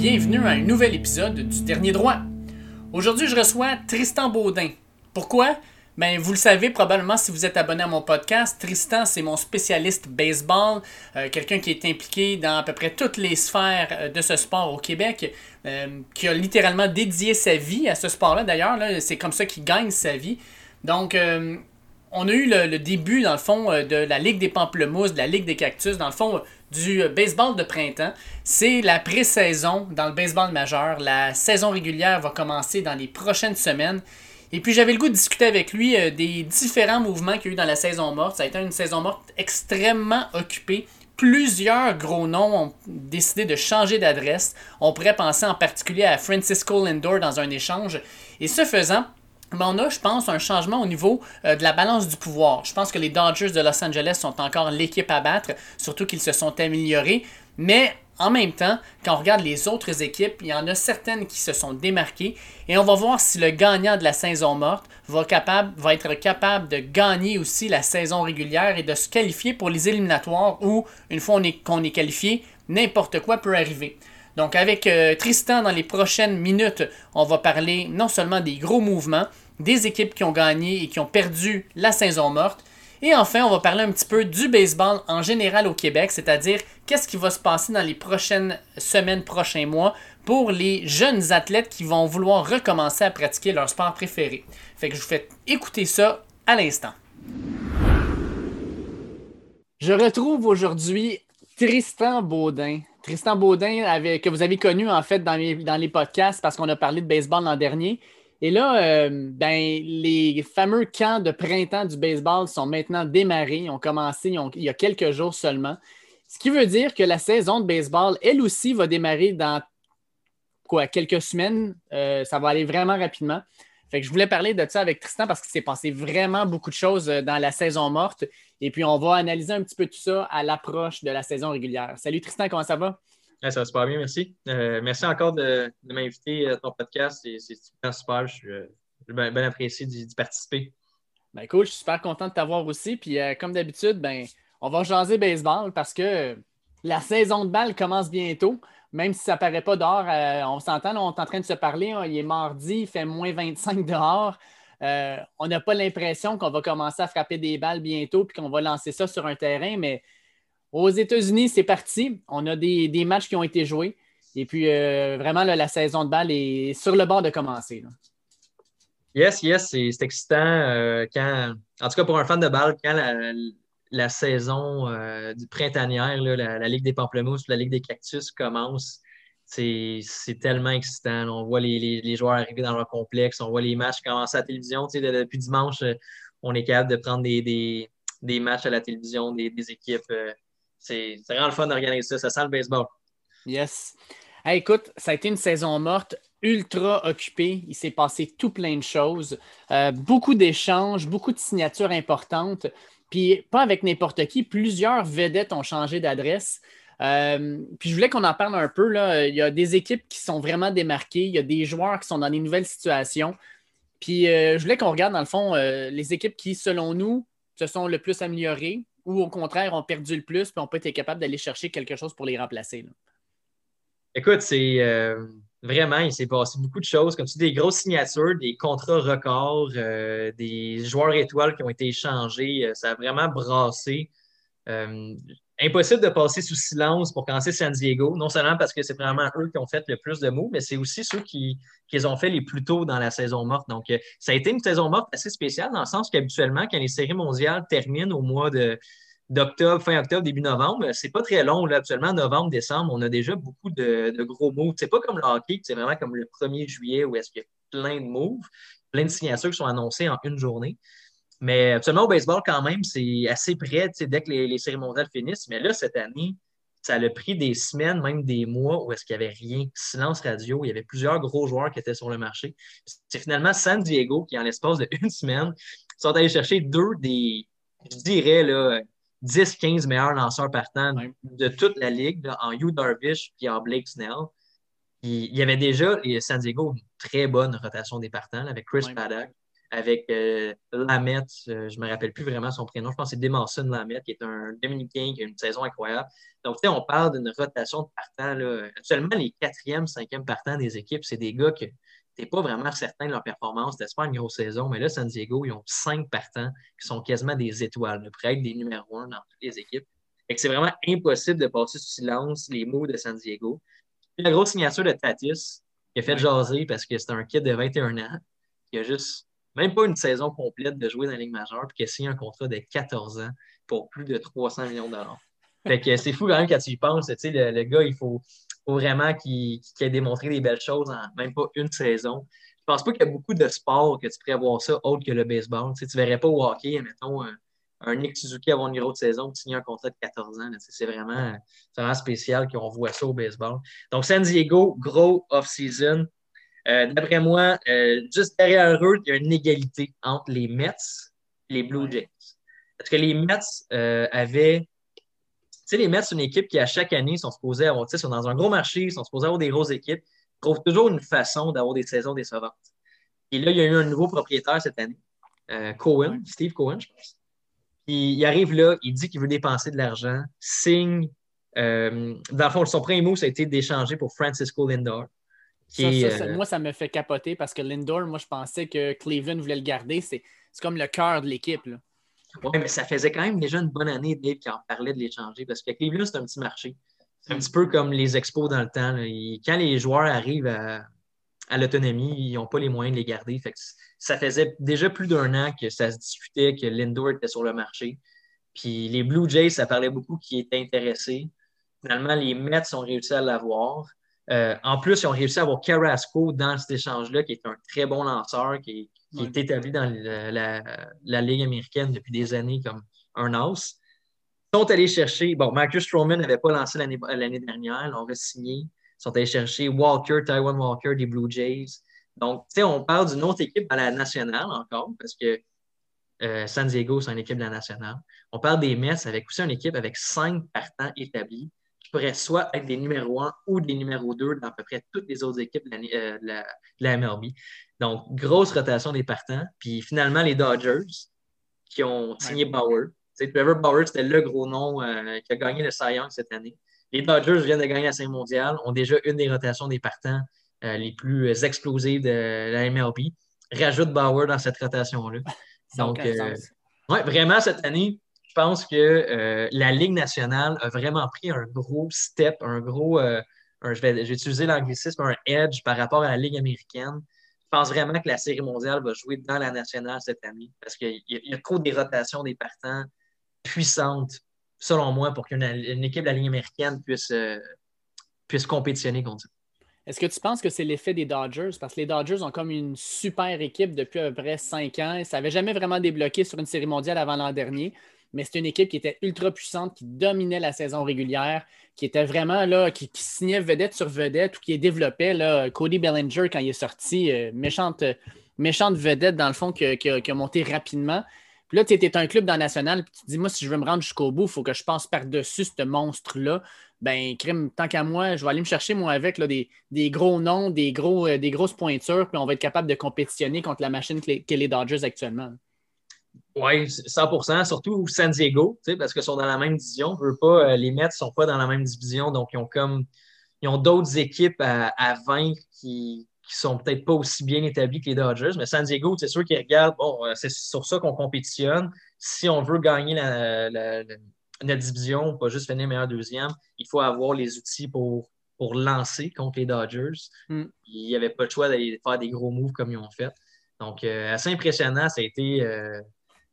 4 mars. Bienvenue à un nouvel épisode du Dernier Droit. Aujourd'hui, je reçois Tristan Baudin. Pourquoi? Ben, vous le savez probablement si vous êtes abonné à mon podcast. Tristan, c'est mon spécialiste baseball, euh, quelqu'un qui est impliqué dans à peu près toutes les sphères euh, de ce sport au Québec, euh, qui a littéralement dédié sa vie à ce sport-là. D'ailleurs, c'est comme ça qu'il gagne sa vie. Donc, on a eu le, début, dans le fond, de la Ligue des Pamplemousses, de la Ligue des Cactus, dans le fond, du baseball de printemps. C'est la pré-saison dans le baseball majeur. La saison régulière va commencer dans les prochaines semaines. Et puis j'avais le goût de discuter avec lui euh, des différents mouvements qu'il y a eu dans la saison morte. Ça a été une saison morte extrêmement occupée. Plusieurs gros noms ont décidé de changer d'adresse. On pourrait penser en particulier à Francisco Lindor dans un échange. Et ce faisant, ben, on a, je pense, un changement au niveau euh, de la balance du pouvoir. Je pense que les Dodgers de Los Angeles sont encore l'équipe à battre, surtout qu'ils se sont améliorés. Mais en même temps, quand on regarde les autres équipes, il y en a certaines qui se sont démarquées et on va voir si le gagnant de la saison morte va, être capable de gagner aussi la saison régulière et de se qualifier pour les éliminatoires où, une fois qu'on est, qualifié, n'importe quoi peut arriver. Donc avec euh, Tristan dans les prochaines minutes, on va parler non seulement des gros mouvements, des équipes qui ont gagné et qui ont perdu la saison morte, et enfin, on va parler un petit peu du baseball en général au Québec, c'est-à-dire qu'est-ce qui va se passer dans les prochaines semaines, prochains mois pour les jeunes athlètes qui vont vouloir recommencer à pratiquer leur sport préféré. Fait que je vous fais écouter ça à l'instant. Je retrouve aujourd'hui Tristan Baudin. Tristan Baudin que vous avez connu en fait dans les, podcasts parce qu'on a parlé de baseball l'an dernier. Et là, euh, ben, les fameux camps de printemps du baseball sont maintenant démarrés. Ils ont commencé il y a quelques jours seulement. Ce qui veut dire que la saison de baseball, elle aussi, va démarrer dans quelques semaines. Euh, ça va aller vraiment rapidement. Fait que je voulais parler de ça avec Tristan parce qu'il s'est passé vraiment beaucoup de choses euh, dans la saison morte. Et puis, on va analyser un petit peu tout ça à l'approche de la saison régulière. Salut Tristan, comment ça va? ça va super bien, merci. Euh, merci encore de, m'inviter à ton podcast. C'est super. Je suis euh, bien, apprécié d'y participer. Ben cool, je suis super content de t'avoir aussi. Puis euh, comme d'habitude, ben, on va jaser baseball parce que la saison de balle commence bientôt. Même si ça paraît pas dehors, on s'entend, on est en train de se parler. il est mardi, il fait moins 25 dehors. on n'a pas l'impression qu'on va commencer à frapper des balles bientôt puis qu'on va lancer ça sur un terrain, mais aux États-Unis, c'est parti. On a des, matchs qui ont été joués. Et puis, euh, vraiment, la saison de balle est sur le bord de commencer. Yes, yes, c'est excitant. Euh, en tout cas, pour un fan de balle, quand la, saison euh, du printanière, la, Ligue des Pamplemousses, la Ligue des Cactus commence, c'est tellement excitant. On voit les, joueurs arriver dans leur complexe, on voit les matchs commencer à la télévision. depuis dimanche, on est capable de prendre des, matchs à la télévision, des, équipes c'est vraiment le fun d'organiser ça. Ça sent le baseball. Yes. écoute, ça a été une saison morte ultra occupée. Il s'est passé tout plein de choses. Euh, beaucoup d'échanges, beaucoup de signatures importantes. Puis pas avec n'importe qui. Plusieurs vedettes ont changé d'adresse. Euh, puis je voulais qu'on en parle un peu. Là. Il y a des équipes qui sont vraiment démarquées. Il y a des joueurs qui sont dans des nouvelles situations. Puis euh, je voulais qu'on regarde, dans le fond, les équipes qui, selon nous, se sont le plus améliorées, ou au contraire ont perdu le plus, puis on peut être capable d'aller chercher quelque chose pour les remplacer? Écoute, c'est euh, vraiment, il s'est passé beaucoup de choses, comme tu dis, des grosses signatures, des contrats records, euh, des joueurs étoiles qui ont été échangés. Euh, ça a vraiment brassé. impossible de passer sous silence pour commencer San Diego, non seulement parce que c'est vraiment eux qui ont fait le plus de mots, mais c'est aussi ceux qui, qui ont fait les plus tôt dans la saison morte. Donc, ça a été une saison morte assez spéciale dans le sens qu'habituellement, quand les séries mondiales terminent au mois de d'octobre, fin octobre, début novembre, c'est pas très long. Là, actuellement, novembre, décembre, on a déjà beaucoup de, gros moves. C'est pas comme le hockey, c'est vraiment comme le 1er juillet où est-ce qu'il y a plein de moves, plein de signatures qui sont annoncées en une journée. Mais absolument au baseball, quand même, c'est assez près dès que les, les séries mondiales finissent. Mais là, cette année, ça a pris des semaines, même des mois où est-ce qu'il n'y avait rien. Silence radio, il y avait plusieurs gros joueurs qui étaient sur le marché. C'est finalement San Diego qui, en l'espace d'une semaine, sont allés chercher deux des, je dirais, là, 10-15 meilleurs lanceurs partants de toute la ligue, en Hugh Darvish et en Blake Snell. il y avait déjà, San Diego, une très bonne rotation des partants avec Chris Paddock, avec euh, Lamette, euh, je ne me rappelle plus vraiment son prénom, je pense que c'est Demonson Lamette, qui est un Dominicain qui a une saison incroyable. Donc, tu sais, on parle d'une rotation de partants. Là. Actuellement, les quatrième, cinquième partants des équipes, c'est des gars que tu n'es pas vraiment certain de leur performance. C'était pas une grosse saison, mais là, San Diego, ils ont cinq partants qui sont quasiment des étoiles, de près être des numéros un dans toutes les équipes. Et c'est vraiment impossible de passer sous silence les mots de San Diego. la grosse signature de Tatis, qui a fait jaser parce que c'est un kid de 21 ans, qui a juste même pas une saison complète de jouer dans la Ligue majeure, puis qui a signé un contrat de 14 ans pour plus de 300 millions de dollars. Fait que c'est fou quand même quand tu y penses. Tu sais, le, gars, il faut, vraiment qu'il ait démontré des belles choses en même pas une saison. Je pense pas qu'il y a beaucoup de sports que tu pourrais voir ça autre que le baseball. Tu ne verrais pas au hockey, mettons, un, un, Nick Suzuki avoir une grosse saison, signer un contrat de 14 ans. C'est vraiment, vraiment spécial qu'on voit ça au baseball. Donc, San Diego, gros off-season. Euh, d'après moi, euh, juste derrière eux, il y a une égalité entre les Mets et les Blue Jays. Parce que les Mets euh, avaient. Sais, les Mets, c'est une équipe qui, à chaque année, sont supposés avoir. Tu sais, sont dans un gros marché, ils sont supposés avoir des grosses équipes. Ils trouvent toujours une façon d'avoir des saisons décevantes. Et là, il y a eu un nouveau propriétaire cette année, Cohen, Steve Cohen, je pense. Puis il arrive là, il dit qu'il veut dépenser de l'argent, signe. dans le fond, son premier mot, ça a été d'échanger pour Francisco Lindor. Euh, moi, ça me fait capoter parce que Lindor, moi, je pensais que Cleveland voulait le garder. C'est comme le cœur de l'équipe. Oui, mais ça faisait quand même déjà une bonne année, Dave, qui en parlait de l'échanger parce que Cleveland, c'est un petit marché. C'est un petit peu comme les expos dans le temps. Quand les joueurs arrivent à, l'autonomie, ils n'ont pas les moyens de les garder. ça faisait déjà plus d'un an que ça se discutait que Lindor était sur le marché. Puis les Blue Jays, ça parlait beaucoup qui étaient intéressés. Finalement, les Mets ont réussi à l'avoir. Euh, en plus, ils ont réussi à avoir Carrasco dans cet échange-là, qui est un très bon lanceur, qui, est établi dans la, Ligue américaine depuis des années comme un os. Ils sont allés chercher, bon, Marcus Stroman n'avait pas lancé l'année dernière, ils l'ont re-signé. Ils sont allés chercher Walker, Taiwan Walker des Blue Jays. Donc, tu sais, on parle d'une autre équipe à la nationale encore, parce que euh, San Diego, c'est une équipe de la nationale. On parle des Mets avec aussi une équipe avec cinq partants établis pourraient soit être des numéros 1 ou des numéros 2 dans à peu près toutes les autres équipes euh, de la, MLB. Donc, grosse rotation des partants. Puis finalement, les Dodgers qui ont signé Bauer. Trevor Bauer, c'était le gros nom euh, qui a gagné le Cy Young cette année. Les Dodgers viennent de gagner la Saint mondiale, ont déjà une des rotations des partants euh, les plus explosives de la MLB. Rajoute Bauer dans cette rotation-là. Donc, ouais, vraiment, cette année, je pense que euh, la Ligue nationale a vraiment pris un gros step, un gros, euh, je, vais, utiliser l'anglicisme, un edge par rapport à la Ligue américaine. Pense vraiment que la Série mondiale va jouer dans la nationale cette année parce qu'il y, a trop des rotations des partants puissantes, selon moi, pour qu'une équipe de la Ligue américaine puisse, euh, puisse compétitionner contre ça. Est-ce que tu penses que c'est l'effet des Dodgers? Parce que les Dodgers ont comme une super équipe depuis à peu près cinq ans. Ça n'avait jamais vraiment débloqué sur une série mondiale avant l'an dernier mais c'est une équipe qui était ultra puissante, qui dominait la saison régulière, qui était vraiment là, qui, signait vedette sur vedette ou qui développait là, Cody Bellinger quand il est sorti, euh, méchante, vedette dans le fond qui, a monté rapidement. Puis là, tu étais un club dans national, puis tu te dis, moi, si je veux me rendre jusqu'au bout, il faut que je passe par-dessus ce monstre-là. Ben, crime, tant qu'à moi, je vais aller me chercher, moi, avec là, des, gros noms, des, gros, euh, des grosses pointures, puis on va être capable de compétitionner contre la machine qu'est les Dodgers actuellement. Oui, 100% surtout San Diego, parce qu'ils sont dans la même division. Je veux pas, euh, les Mets ne sont pas dans la même division, donc ils ont comme ils ont d'autres équipes à, vaincre qui ne sont peut-être pas aussi bien établies que les Dodgers. Mais San Diego, c'est sûr qu'ils regardent, bon, euh, c'est sur ça qu'on compétitionne. Si on veut gagner la, notre division, pas juste finir meilleur deuxième, il faut avoir les outils pour, pour lancer contre les Dodgers. Hmm. Il n'y avait pas le choix d'aller faire des gros moves comme ils ont fait. Donc, euh, assez impressionnant. Ça a été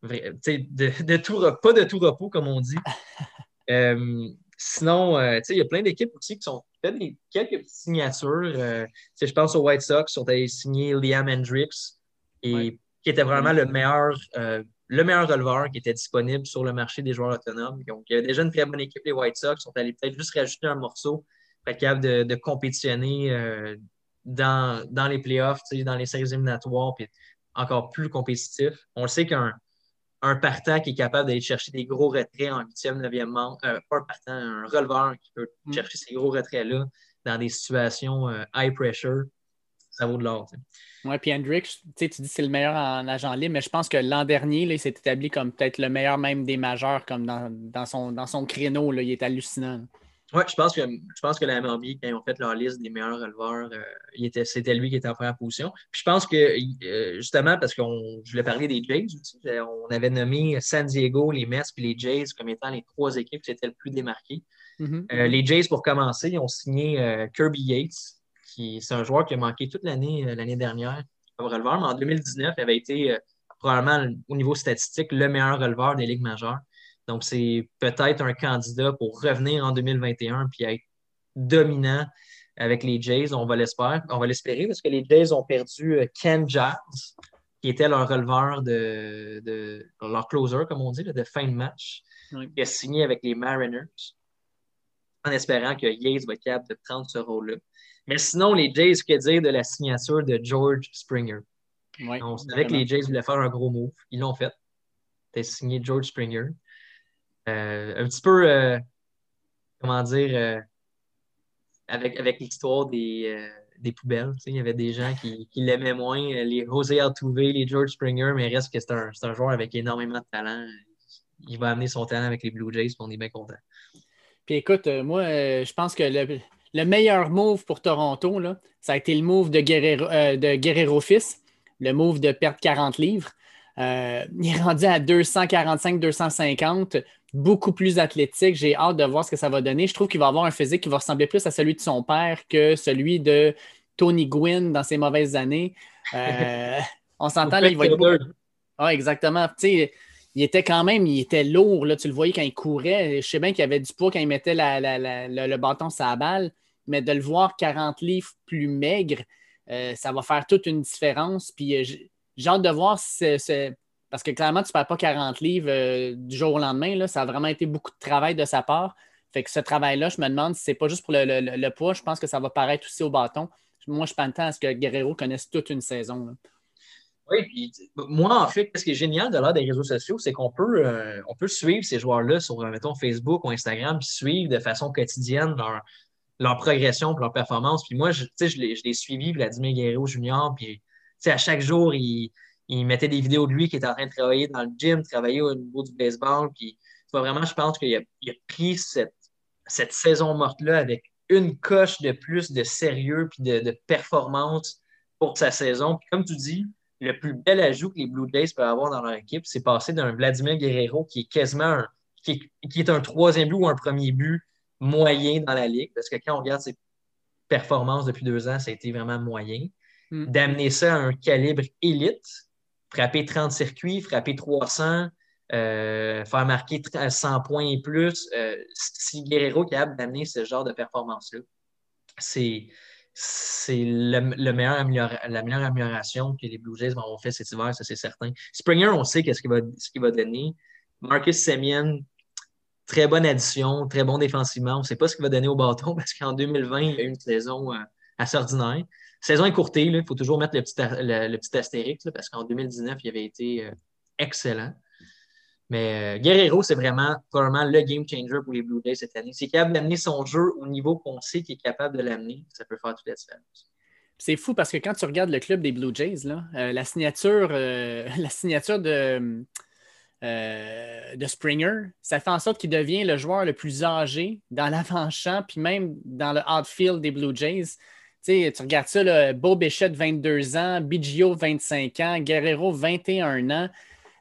de, de tout, pas de tout repos, comme on dit. Euh, sinon, euh, il y a plein d'équipes aussi qui sont fait des, quelques petites signatures. Euh, je pense aux White Sox, qui sont allés signer Liam Hendricks, et, qui était vraiment le meilleur, le meilleur releveur qui était disponible sur le marché des joueurs autonomes. Donc, il y avait déjà une très bonne équipe, les White Sox, sont allés peut-être juste rajouter un morceau pour être capable de, de compétitionner dans, dans les playoffs, dans les séries éliminatoires, puis encore plus compétitif. On le sait qu'un un partant qui est capable d'aller chercher des gros retraits en huitième, neuvième membre, euh, pas un partant, un releveur qui peut mm. chercher ces gros retraits-là dans des situations euh, high pressure. ça vaut de l'or. Oui, puis Hendrix, tu dis que c'est le meilleur en agent libre, mais je pense que l'an dernier, là, il s'est établi comme peut-être le meilleur même des majeurs, comme dans, son, dans son créneau. Là, il est hallucinant. Oui, je pense que je pense que la MLB, quand ils ont fait leur liste des meilleurs releveurs, euh, c'était lui qui était en première position. Puis je pense que euh, justement, parce que je voulais parler des Jays aussi, euh, on avait nommé San Diego, les Mets et les Jays comme étant les trois équipes qui étaient le plus démarquées. Mm-hmm. les Jays, pour commencer, ils ont signé Kirby Yates, qui c'est un joueur qui a manqué toute l'année l'année dernière comme releveur, mais en 2019, il avait été probablement au niveau statistique le meilleur releveur des ligues majeures. Donc, c'est peut-être un candidat pour revenir en 2021 puis être dominant avec les Jays. On va l'espérer. On va l'espérer parce que les Jays ont perdu euh, Ken Jazz, qui était leur releveur de, leur closer, comme on dit, de fin de match, qui a signé avec les Mariners, en espérant que Yates va être capable de prendre ce rôle-là. Mais sinon, les Jays, que dire de la signature de George Springer? on savait que les Jays voulaient faire un gros move. Ils l'ont fait. C'était signé George Springer. Euh, un petit peu, euh, comment dire, euh, avec, avec l'histoire des, des poubelles. Il y avait des gens qui, qui l'aimaient moins, les José Altuve, les George Springer, mais reste que c'est un, un, joueur avec énormément de talent. Il va amener son talent avec les Blue Jays, on est bien content. Puis écoute, moi, je pense que le, le, meilleur move pour Toronto, là, ça a été le move de Guerrero, de Guerrero Fils, le move de perdre 40 livres. il est rendu à 245-250 beaucoup plus athlétique. J'ai hâte de voir ce que ça va donner. Je trouve qu'il va avoir un physique qui va ressembler plus à celui de son père que celui de Tony Gwynn dans ses mauvaises années. Euh, on s'entend, là, il va être. Ah, exactement. il était quand même, il était lourd. Là, tu le voyais quand il courait. Je sais bien qu'il y avait du poids quand il mettait le, bâton sur la balle, mais de le voir 40 livres plus maigre, euh, ça va faire toute une différence. Puis euh, j'ai hâte de voir ce, parce que clairement, tu ne perds pas 40 livres euh, du jour au lendemain. Là. Ça a vraiment été beaucoup de travail de sa part. Fait que ce travail-là, je me demande si ce n'est pas juste pour le, poids. Je pense que ça va paraître aussi au bâton. Moi, je pense à ce que Guerrero connaisse toute une saison. Oui, puis moi, en fait, ce qui est génial de l'art des réseaux sociaux, c'est qu'on peut, euh, peut suivre ces joueurs-là sur, mettons, Facebook ou Instagram, puis suivre de façon quotidienne leur, progression, leur performance. Puis moi, je, je l'ai suivi, Vladimir Guerrero Junior, puis à chaque jour, il il mettait des vidéos de lui qui était en train de travailler dans le gym, travailler au niveau du baseball. Puis, vraiment, je pense qu'il a, pris cette, cette saison morte-là avec une coche de plus de sérieux puis de, performance pour sa saison. Puis, comme tu dis, le plus bel ajout que les Blue Jays peuvent avoir dans leur équipe, c'est passer d'un Vladimir Guerrero qui est quasiment un, qui, est, un troisième but ou un premier but moyen dans la ligue. Parce que quand on regarde ses performances depuis deux ans, ça a été vraiment moyen. Hmm. D'amener ça à un calibre élite, frapper 30 circuits, frapper 300, euh, faire marquer 100 points et plus. Euh, si Guerrero est capable d'amener ce genre de performance-là, c'est le, meilleur la meilleure amélioration que les Blue Jays vont faire cet hiver, ça c'est certain. Springer, on sait ce qu'il va, ce va donner. Marcus Semien, très bonne addition, très bon défensivement. On ne sait pas ce qu'il va donner au bâton parce qu'en 2020, il a eu une saison euh, assez ordinaire saison écourtée, il faut toujours mettre le petit, astérix parce qu'en 2019, il avait été euh, excellent. Mais euh, Guerrero, c'est vraiment le game changer pour les Blue Jays cette année. C'est capable d'amener son jeu au niveau qu'on sait qu'il est capable de l'amener. Ça peut faire toute la différence. C'est fou parce que quand tu regardes le club des Blue Jays, euh, la signature, la signature de, de Springer, ça fait en sorte qu'il devient le joueur le plus âgé dans l'avant-champ, puis même dans le outfield des Blue Jays tu regardes ça, là, Beau Béchette, 22 ans, Biggio, 25 ans, Guerrero, 21 ans,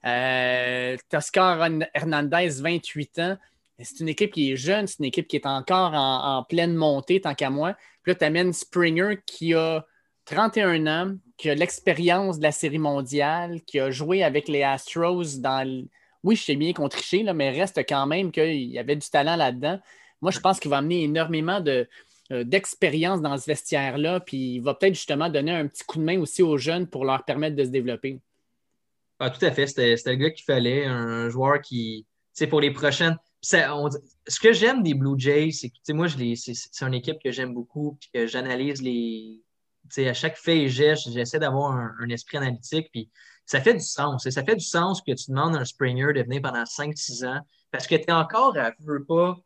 euh, Toscar Hernandez, 28 ans. C'est une équipe qui est jeune, c'est une équipe qui est encore en, pleine montée, tant qu'à moi. Puis là, tu amènes Springer qui a 31 ans, qui a l'expérience de la Série mondiale, qui a joué avec les Astros dans. Oui, je sais bien qu'on trichait, mais reste quand même qu'il y avait du talent là-dedans. Moi, je pense qu'il va amener énormément de, d'expérience dans ce vestiaire-là, puis il va peut-être justement donner un petit coup de main aussi aux jeunes pour leur permettre de se développer. Ah, tout à fait. C'était le gars qu'il fallait, un joueur qui, c'est pour les prochaines. ce que j'aime des Blue Jays, c'est que moi, c'est une équipe que j'aime beaucoup, puis que j'analyse les. à chaque fait et geste, j'essaie d'avoir un, esprit analytique, puis ça fait du sens. Ça fait du sens que tu demandes à un Springer de venir pendant 5-6 ans, parce que tu es encore à veux pas,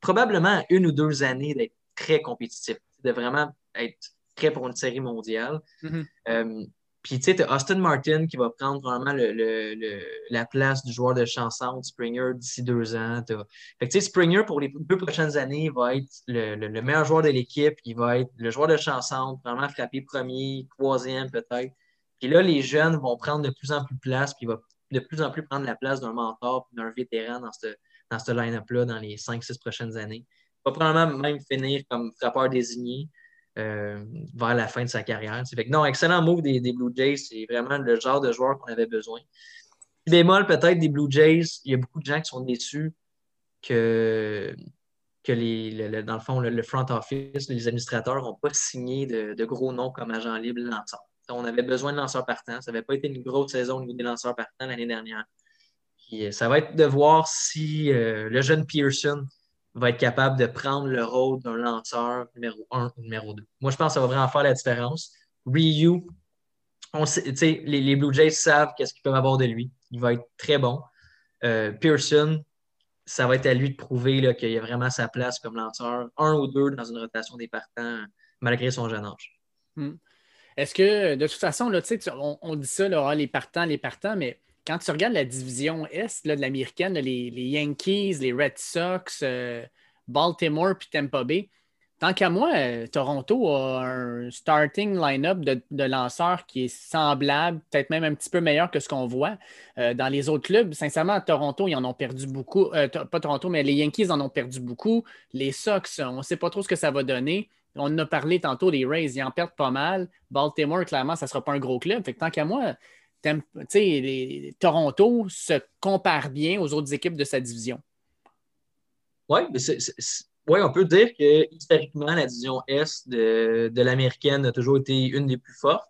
probablement une ou deux années d'être très compétitif, de vraiment être prêt pour une série mondiale. Mhm. Euh, puis, tu sais, tu Austin Martin qui va prendre probablement le, la place du joueur de chanson Springer d'ici deux ans. Fait que, tu sais, Springer, pour les deux prochaines années, va être le, meilleur joueur de l'équipe. Il va être le joueur de chanson, probablement frapper premier, troisième peut-être. Puis là, les jeunes vont prendre de plus en plus de place, puis il va de plus en plus prendre la place d'un mentor d'un vétéran dans ce, dans ce line-up-là dans les cinq, six prochaines années. Va probablement même finir comme frappeur désigné. Euh, vers la fin de sa carrière. Fait que non, excellent move des, Blue Jays. C'est vraiment le genre de joueur qu'on avait besoin. Bémol peut-être des Blue Jays, il y a beaucoup de gens qui sont déçus que, que les, dans le fond, le, front office, les administrateurs n'ont pas signé de, gros noms comme agent libre lanceur. On avait besoin de lanceurs partants. Ça n'avait pas été une grosse saison au niveau des lanceurs partants l'année dernière. Euh, ça va être de voir si euh, le jeune Pearson va être capable de prendre le rôle d'un lanceur numéro 1 ou numéro 2. Moi, je pense que ça va vraiment faire la différence. Ryu, les, Blue Jays savent qu'est-ce qu'ils peuvent avoir de lui. Il va être très bon. Euh, Pearson, ça va être à lui de prouver qu'il a vraiment sa place comme lanceur, un ou deux dans une rotation des partants, malgré son jeune âge. Hmm. Est-ce que, de toute façon, on, dit ça, ah, les partants, les partants, mais quand tu regardes la division Est de l'américaine, les, Yankees, les Red Sox, euh, Baltimore puis Tampa Bay, tant qu'à moi, euh, Toronto a un starting line-up de, lanceurs qui est semblable, peut-être même un petit peu meilleur que ce qu'on voit euh, dans les autres clubs. Sincèrement, à Toronto, ils en ont perdu beaucoup. pas Toronto, mais les Yankees en ont perdu beaucoup. Les Sox, on ne sait pas trop ce que ça va donner. On en a parlé tantôt des Rays, ils en perdent pas mal. Baltimore, clairement, ça ne sera pas un gros club. Fait tant qu'à moi, les, Toronto se compare bien aux autres équipes de sa division. Oui, ouais, on peut dire que historiquement, la division Est de, l'américaine a toujours été une des plus fortes.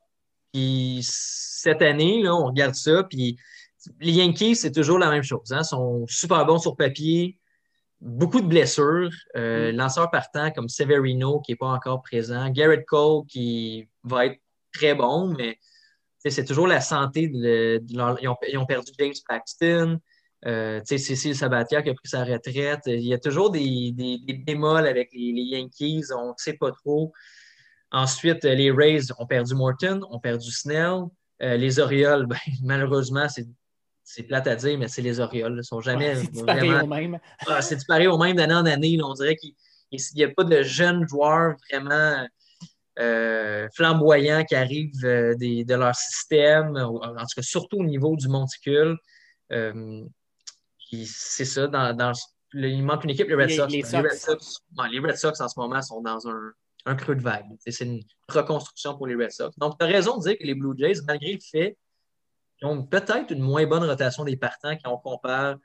Puis cette année, là, on regarde ça, puis les Yankees, c'est toujours la même chose. Hein? Ils sont super bons sur papier, beaucoup de blessures. Euh, mm. Lanceur partant comme Severino qui n'est pas encore présent. Garrett Cole qui va être très bon, mais c'est toujours la santé. De, ils, ont, perdu James Paxton. Euh, Cécile Sabatier qui a pris sa retraite. Il y a toujours des, des, bémols avec les, Yankees. On ne sait pas trop. Ensuite, les Rays ont perdu Morton, ont perdu Snell. Euh, les Orioles, ben, malheureusement, c'est plate à dire, mais c'est les Orioles. Ils sont jamais. c'est pareil au même? Ah, c'est pareil au même d'année en année. on dirait qu'il n'y a pas de jeunes joueurs vraiment euh, flamboyants qui arrivent euh, de leur système, en tout cas surtout au niveau du monticule. Euh, c'est ça, dans, il manque une équipe, les Red Sox. Les, Red Sox, en ce moment sont dans un, creux de vague. C'est une reconstruction pour les Red Sox. Donc, tu as raison de dire que les Blue Jays, malgré le fait qu'ils ont peut-être une moins bonne rotation des partants quand on compare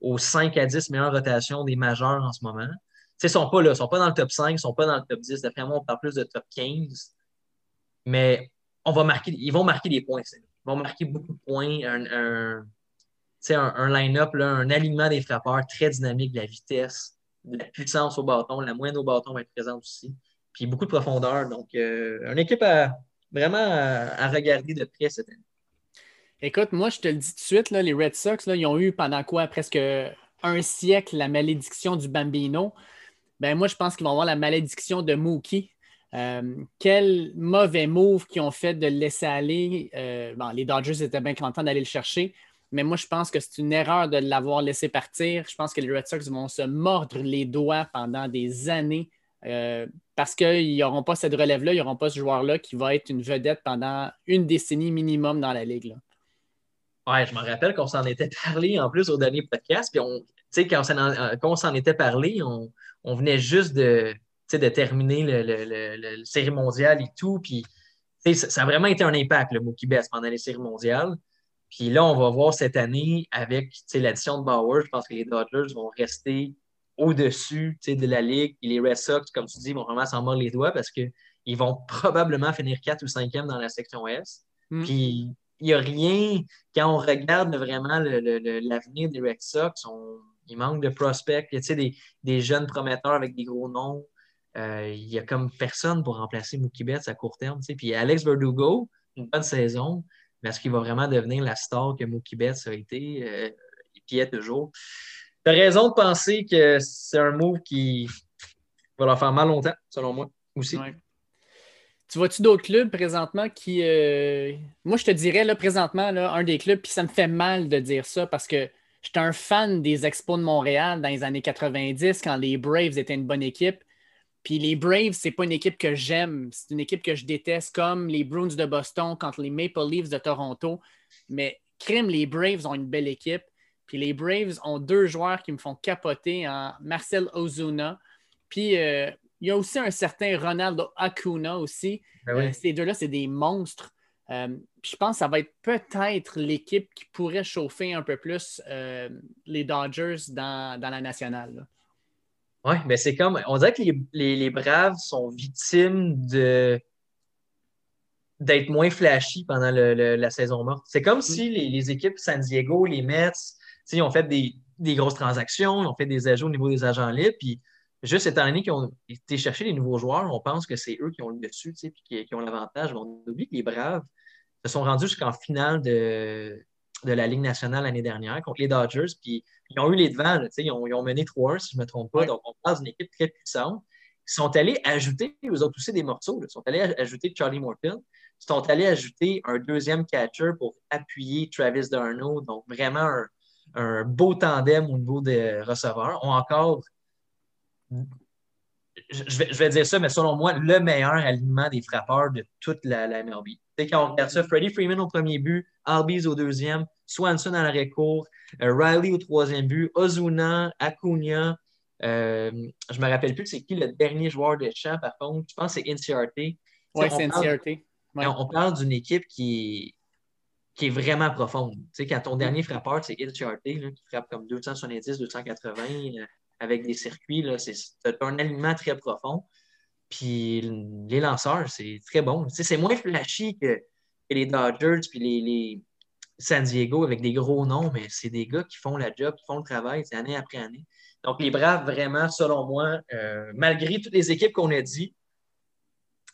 aux 5 à 10 meilleures rotations des majeurs en ce moment, ils ne sont pas là, ils sont pas dans le top 5, ils sont pas dans le top 10. D'après moi, on parle plus de top 15. Mais on va marquer, ils vont marquer des points. Ils vont marquer beaucoup de points. Un, un, line-up, un alignement des frappeurs très dynamique, de la vitesse, de la puissance au bâton. La moyenne au bâton va être présente aussi. Puis beaucoup de profondeur. Donc, euh, une équipe vraiment à, regarder de près cette année. Écoute, moi, je te le dis tout de suite, là, les Red Sox, là, ils ont eu pendant quoi? Presque un siècle la malédiction du Bambino ben moi, je pense qu'ils vont avoir la malédiction de Mookie. Euh, quel mauvais move qu'ils ont fait de le laisser aller. Euh, bon, les Dodgers étaient bien contents d'aller le chercher, mais moi, je pense que c'est une erreur de l'avoir laissé partir. Je pense que les Red Sox vont se mordre les doigts pendant des années euh, parce qu'ils n'auront pas cette relève-là, ils n'auront pas ce joueur-là qui va être une vedette pendant une décennie minimum dans la ligue. Ouais, je me rappelle qu'on s'en était parlé en plus au dernier podcast, puis on, quand on s'en était parlé, on, on venait juste de, de terminer le, série mondiale et tout. Puis, ça, a vraiment été un impact, le Mookie Betts, pendant les séries mondiales. Puis là, on va voir cette année, avec l'addition de Bauer, je pense que les Dodgers vont rester au-dessus de la Ligue. Et les Red Sox, comme tu dis, vont vraiment s'en mordre les doigts parce qu'ils vont probablement finir 4 ou 5e dans la section S. Mm. Puis il n'y a rien, quand on regarde vraiment l'avenir des Red Sox, on, il manque de prospects. Il y a des, des jeunes prometteurs avec des gros noms. Euh, il n'y a comme personne pour remplacer Mookie Betts à court terme. Puis Alex Verdugo, une bonne saison, mais est-ce qu'il va vraiment devenir la star que Mookie Betts a été? Euh, il est toujours. Tu as raison de penser que c'est un move qui va leur faire mal longtemps, selon moi, aussi. Tu vois-tu d'autres clubs présentement qui. Euh, moi, je te dirais, là, présentement, là, un des clubs, puis ça me fait mal de dire ça parce que j'étais un fan des Expos de Montréal dans les années 90 quand les Braves étaient une bonne équipe. Puis les Braves, c'est pas une équipe que j'aime, c'est une équipe que je déteste, comme les Bruins de Boston contre les Maple Leafs de Toronto. Mais crime, les Braves ont une belle équipe. Puis les Braves ont deux joueurs qui me font capoter en Marcel Ozuna. Puis euh, il y a aussi un certain Ronaldo Acuna aussi. Ben euh, ces deux-là, c'est des monstres. Euh, je pense que ça va être peut-être l'équipe qui pourrait chauffer un peu plus euh, les Dodgers dans, la nationale. Oui, mais c'est comme. On dirait que les, Braves sont victimes de d'être moins flashy pendant la saison morte. C'est comme mm. si les, équipes San Diego, les Mets, ils ont fait des, des, grosses transactions, ils ont fait des ajouts au niveau des agents libres, Juste étant donné qu'ils ont été chercher les nouveaux joueurs, on pense que c'est eux qui ont le dessus, et qui, qui, ont l'avantage. On oublie que les Braves se sont rendus jusqu'en finale de, de la Ligue nationale l'année dernière contre les Dodgers, puis ils ont eu les devants, ils ont, ils, ont, mené 3 si je ne me trompe pas. Donc, on parle d'une équipe très puissante. Ils sont allés ajouter, ils ont aussi des morceaux, ils sont allés ajouter Charlie Morton, ils sont allés ajouter un deuxième catcher pour appuyer Travis Darno, donc vraiment un, un beau tandem au niveau des receveurs. Ont encore je vais, dire ça, mais selon moi, le meilleur alignement des frappeurs de toute la, la MLB. quand on regarde ça, Freddie Freeman au premier but, Albies au deuxième, Swanson à l'arrêt-court, euh, Riley au troisième but, Ozuna, Acuna. Euh, je ne me rappelle plus c'est qui le dernier joueur de champ, par contre. Je pense que c'est NCRT. Oui, c'est NCRT. On parle d'une équipe qui, qui est vraiment profonde. quand ton dernier frappeur, c'est NCRT, qui frappe comme 270, 280 avec des circuits. C'est un alignement très profond. Puis les lanceurs, c'est très bon. C'est moins flashy que, les Dodgers puis les, San Diego avec des gros noms, mais c'est des gars qui font la job, qui font le travail année après année. Donc, les Braves, vraiment, selon moi, euh, malgré toutes les équipes qu'on a dit,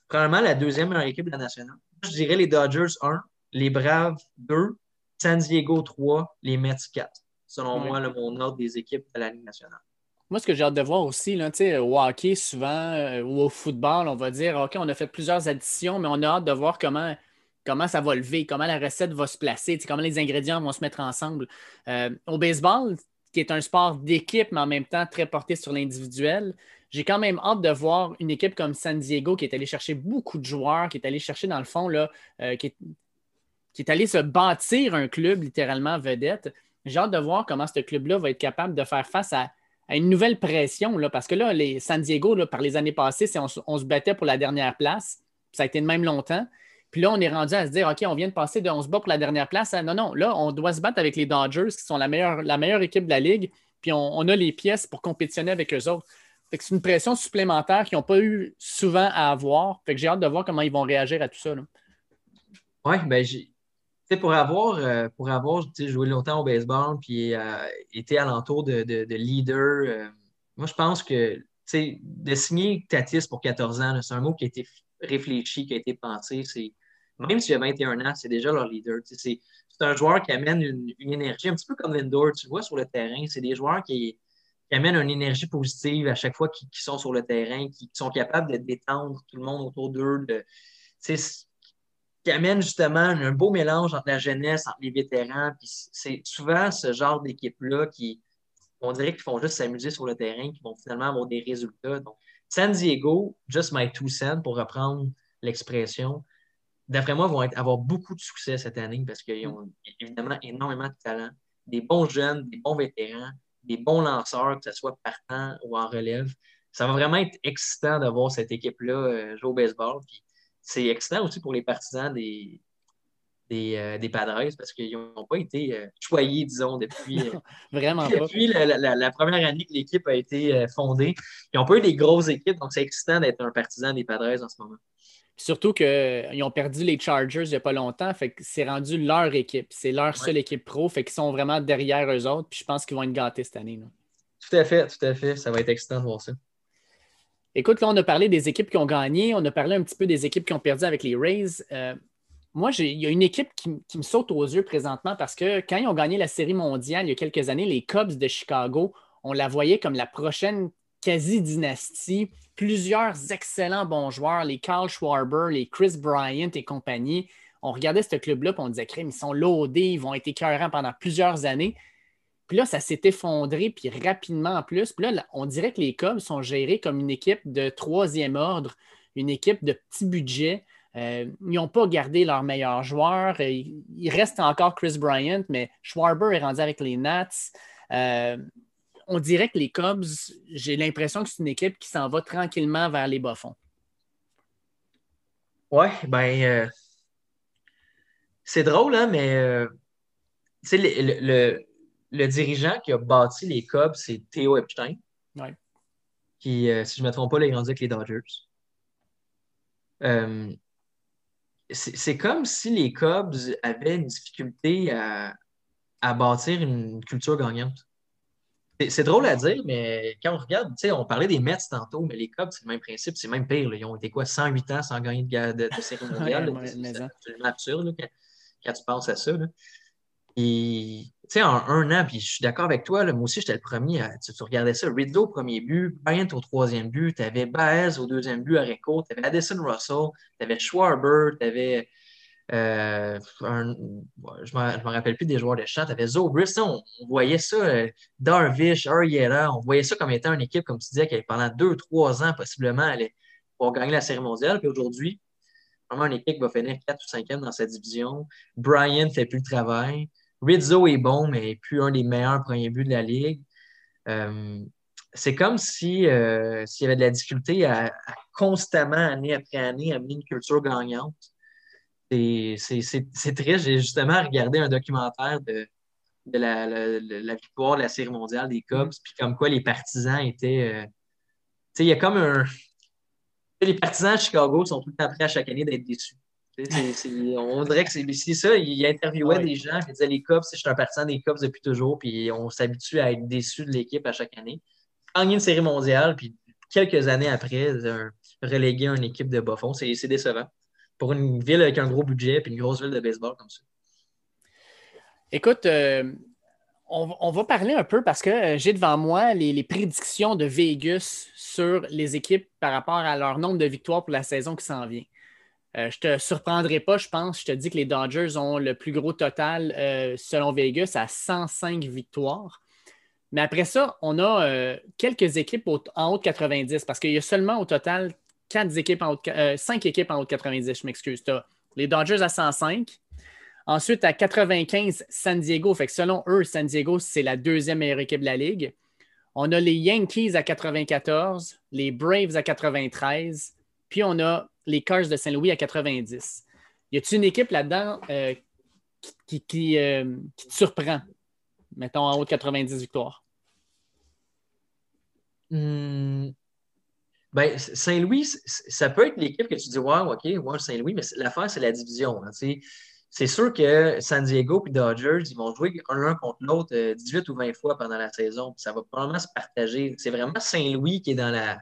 probablement la deuxième meilleure équipe de la nationale. Je dirais les Dodgers 1, les Braves 2, San Diego 3, les Mets 4. Selon moi, le, mon ordre des équipes de la Ligue nationale. Moi, ce que j'ai hâte de voir aussi, là, au hockey, souvent, euh, ou au football, on va dire OK, on a fait plusieurs additions, mais on a hâte de voir comment, comment ça va lever, comment la recette va se placer, comment les ingrédients vont se mettre ensemble. Euh, au baseball, qui est un sport d'équipe, mais en même temps très porté sur l'individuel, j'ai quand même hâte de voir une équipe comme San Diego qui est allée chercher beaucoup de joueurs, qui est allée chercher, dans le fond, là, euh, qui, est, qui est allé se bâtir un club littéralement vedette. J'ai hâte de voir comment ce club-là va être capable de faire face à une nouvelle pression, là, parce que là, les San Diego, là, par les années passées, on, on, se battait pour la dernière place. Ça a été de même longtemps. Puis là, on est rendu à se dire, OK, on vient de passer de on se bat pour la dernière place. Non, non, là, on doit se battre avec les Dodgers, qui sont la meilleure, la meilleure équipe de la Ligue. Puis on, a les pièces pour compétitionner avec eux autres. c'est une pression supplémentaire qu'ils n'ont pas eu souvent à avoir. J'ai hâte de voir comment ils vont réagir à tout ça. Oui, ben j'ai pour avoir, euh, pour avoir joué longtemps au baseball puis euh, été alentour de, de, leader, euh, moi, je pense que de signer Tatis pour 14 ans, c'est un mot qui a été réfléchi, qui a été pensé. Même s'il a 21 ans, c'est déjà leur leader. C'est un joueur qui amène une, énergie, un petit peu comme Lindor, tu vois, sur le terrain. C'est des joueurs qui, amènent une énergie positive à chaque fois qu'ils sont sur le terrain, qui, sont capables de détendre tout le monde autour d'eux. De, qui amène justement un beau mélange entre la jeunesse, entre les vétérans. c'est souvent ce genre d'équipe-là qui, on dirait qu'ils font juste s'amuser sur le terrain, qui vont finalement avoir des résultats. Donc, San Diego, just my two cents pour reprendre l'expression, d'après moi, vont avoir beaucoup de succès cette année parce qu'ils ont évidemment énormément de talent, des bons jeunes, des bons vétérans, des bons lanceurs, que ce soit partant ou en relève. Ça va vraiment être excitant de voir cette équipe-là euh, jouer au baseball. Puis c'est excitant aussi pour les partisans des, des, euh, Padres parce qu'ils n'ont pas été euh, choyés, disons, depuis, euh, Vraiment depuis la, première année que l'équipe a été fondée. Ils n'ont pas eu des grosses équipes, donc c'est excitant d'être un partisan des Padres en ce moment. Surtout qu'ils ont perdu les Chargers il n'y a pas longtemps, fait que c'est rendu leur équipe. C'est leur seule équipe pro, fait qu'ils sont vraiment derrière eux autres, puis je pense qu'ils vont être gâtés cette année. Tout à fait, tout à fait. Ça va être excitant de voir ça. Écoute, là, on a parlé des équipes qui ont gagné, on a parlé un petit peu des équipes qui ont perdu avec les Rays. Euh, moi, il y a une équipe qui, me saute aux yeux présentement parce que quand ils ont gagné la Série mondiale il y a quelques années, les Cubs de Chicago, on la voyait comme la prochaine quasi-dynastie, plusieurs excellents bons joueurs, les Carl Schwarber, les Chris Bryant et compagnie. On regardait ce club-là et on disait, crème, ils sont loadés, ils vont être écœurants pendant plusieurs années. Puis là, ça s'est effondré, puis rapidement en plus. Puis là, on dirait que les Cubs sont gérés comme une équipe de troisième ordre, une équipe de petit budget. Euh, ils n'ont pas gardé leurs meilleurs joueurs. Euh, il reste encore Chris Bryant, mais Schwarber est rendu avec les Nats. Euh, on dirait que les Cubs, j'ai l'impression que c'est une équipe qui s'en va tranquillement vers les bas-fonds. Ouais, ben, c'est drôle, hein, mais le, le, dirigeant qui a bâti les Cubs, c'est Theo Epstein. Qui, si je ne me trompe pas, il est rendu avec les Dodgers c'est comme si les Cubs avaient une difficulté à, bâtir une culture gagnante. C'est drôle à dire, mais quand on regarde, on parlait des Mets tantôt, mais les Cubs, c'est le même principe, c'est même pire. Ils ont été quoi, 108 ans sans gagner de, de, de série mondiale. c'est absolument absurde quand, tu penses à ça. Et, tu sais, en un an, puis je suis d'accord avec toi, moi aussi, j'étais le premier. tu, regardais ça, Rizzo au premier but, Bryant au troisième but, tu avais Baez au deuxième but à Rico, tu avais Addison Russell, tu avais Schwarber, tu avais. Euh, je ne me rappelle plus des joueurs de champ. Tu avais Zobris, on, on, voyait ça, euh, Darvish, Ariella, on voyait ça comme étant une équipe, comme tu disais, qui pendant deux, trois ans, possiblement, allait pour gagner la série mondiale. Puis aujourd'hui, vraiment, une équipe qui va finir 4 ou 5 dans sa division. Bryant ne fait plus le travail. Rizzo est bon, mais plus un des meilleurs premiers buts de la Ligue. Euh, c'est comme si euh, s'il y avait de la difficulté à, constamment, année après année, amener une culture gagnante. C'est triste. J'ai justement regardé un documentaire de, la, victoire de la Série mondiale des Cubs, mm-hmm. puis comme quoi les partisans étaient. Euh, il y a comme un. Les partisans de Chicago sont tout le temps prêts à chaque année d'être déçus on dirait que c'est ça. Il interviewait des gens, il disait les Cubs, je suis un partisan des Cubs depuis toujours, puis on s'habitue à être déçu de l'équipe à chaque année. Gagner une série mondiale, puis quelques années après, reléguer une équipe de bas fond, c'est décevant. Pour une ville avec un gros budget, puis une grosse ville de baseball comme ça. Écoute, euh, on, va parler un peu parce que euh, j'ai devant moi les, les, prédictions de Vegas sur les équipes par rapport à leur nombre de victoires pour la saison qui s'en vient. Euh, je te surprendrai pas, je pense. Je te dis que les Dodgers ont le plus gros total euh, selon Vegas à 105 victoires. Mais après ça, on a euh, quelques équipes en haut de 90 parce qu'il y a seulement au total quatre équipes en haut 5 équipes en haut de 90, je m'excuse. Les Dodgers à 105. Ensuite, à 95, San Diego. Fait que selon eux, San Diego, c'est la deuxième meilleure équipe de la Ligue. On a les Yankees à 94, les Braves à 93, puis on a les Cars de Saint-Louis à 90. Y a-t-il une équipe là-dedans euh, qui, euh, qui, te surprend, mettons en haut de 90 victoires? Hmm. Ben, Saint-Louis, ça peut être l'équipe que tu dis, wow, OK, wow, Saint-Louis, mais l'affaire, c'est la division. C'est sûr que San Diego et Dodgers, ils vont jouer l'un contre l'autre 18 euh, ou 20 fois pendant la saison. Ça va probablement se partager. C'est vraiment Saint-Louis qui est dans la,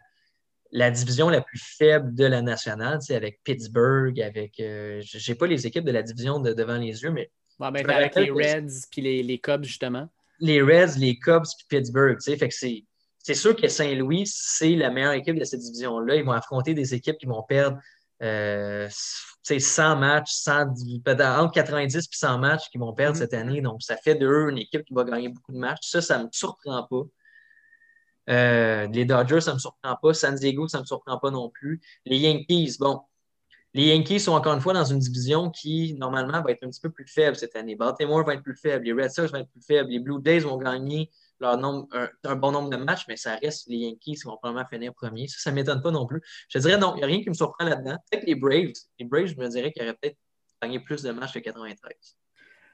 la division la plus faible de la nationale, c'est avec Pittsburgh, avec. Euh, je n'ai pas les équipes de la division devant les yeux, mais. Ben, avec les Reds puis les, les, Cubs, justement. Les Reds, les Cubs puis Pittsburgh. Fait que c'est, c'est sûr que Saint-Louis, c'est la meilleure équipe de cette division-là. Ils vont affronter des équipes qui vont perdre euh, 100 matchs, 100, entre 90 et 100 matchs qui vont perdre mm-hmm. cette année. Donc, ça fait de eux une équipe qui va gagner beaucoup de matchs. Ça, ça ne me surprend pas. Euh, les Dodgers, ça ne me surprend pas. San Diego, ça ne me surprend pas non plus. Les Yankees, bon, les Yankees sont encore une fois dans une division qui, normalement, va être un petit peu plus faible cette année. Baltimore va être plus faible, les Red Sox vont être plus faibles, les Blue Jays vont gagner leur nombre, un, bon nombre de matchs, mais ça reste les Yankees qui vont probablement finir premier. Ça, ça ne m'étonne pas non plus. Je dirais non, il n'y a rien qui me surprend là-dedans. Peut-être les Braves. Les Braves, je me dirais qu'ils auraient peut-être gagné plus de matchs que 93.